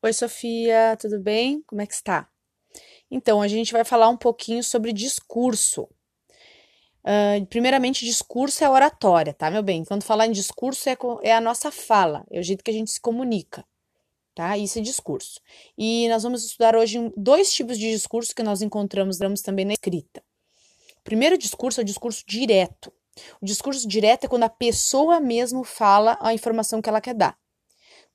Oi, Sofia, tudo bem? Como é que está? Então, a gente vai falar um pouquinho sobre discurso. Uh, primeiramente, discurso é oratória, tá, meu bem? Quando falar em discurso, é, é a nossa fala, é o jeito que a gente se comunica, tá? Isso é discurso. E nós vamos estudar hoje dois tipos de discurso que nós encontramos também na escrita. O primeiro discurso é o discurso direto. O discurso direto é quando a pessoa mesmo fala a informação que ela quer dar.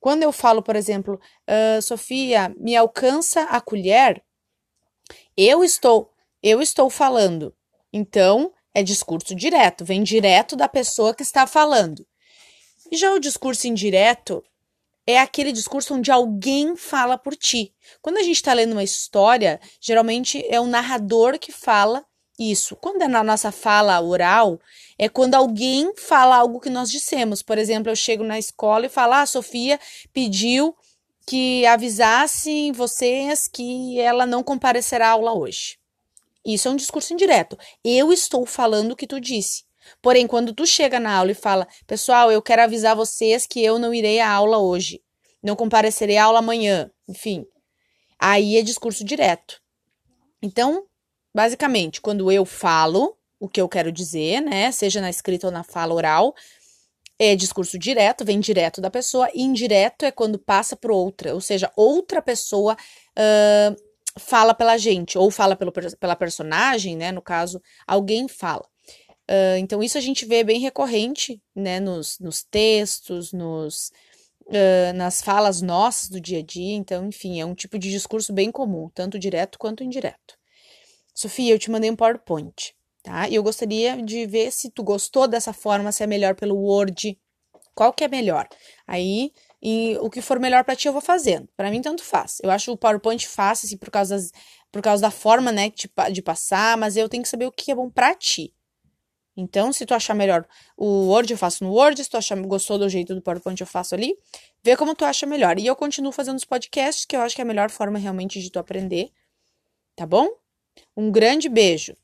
Quando eu falo, por exemplo, uh, Sofia, me alcança a colher, eu estou, eu estou falando. Então, é discurso direto, vem direto da pessoa que está falando. E já o discurso indireto é aquele discurso onde alguém fala por ti. Quando a gente está lendo uma história, geralmente é o narrador que fala isso. Quando é na nossa fala oral, é quando alguém fala algo que nós dissemos. Por exemplo, eu chego na escola e falo: ah, a Sofia pediu que avisassem vocês que ela não comparecerá à aula hoje. Isso é um discurso indireto. Eu estou falando o que tu disse. Porém, quando tu chega na aula e fala, pessoal, eu quero avisar vocês que eu não irei à aula hoje, não comparecerei à aula amanhã, enfim, aí é discurso direto. Então, Basicamente, quando eu falo o que eu quero dizer, né, seja na escrita ou na fala oral, é discurso direto, vem direto da pessoa, e indireto é quando passa por outra, ou seja, outra pessoa uh, fala pela gente, ou fala pelo, pela personagem, né, no caso, alguém fala. Uh, então, isso a gente vê bem recorrente, né, nos, nos textos, nos, uh, nas falas nossas do dia a dia, então, enfim, é um tipo de discurso bem comum, tanto direto quanto indireto. Sofia, eu te mandei um PowerPoint, tá? E eu gostaria de ver se tu gostou dessa forma, se é melhor pelo Word, qual que é melhor. Aí, e o que for melhor para ti eu vou fazendo. Para mim tanto faz. Eu acho o PowerPoint fácil assim por causa das, por causa da forma, né, de, de passar, mas eu tenho que saber o que é bom para ti. Então, se tu achar melhor o Word, eu faço no Word. Se tu achar gostou do jeito do PowerPoint, eu faço ali. Vê como tu acha melhor. E eu continuo fazendo os podcasts, que eu acho que é a melhor forma realmente de tu aprender. Tá bom? Um grande beijo!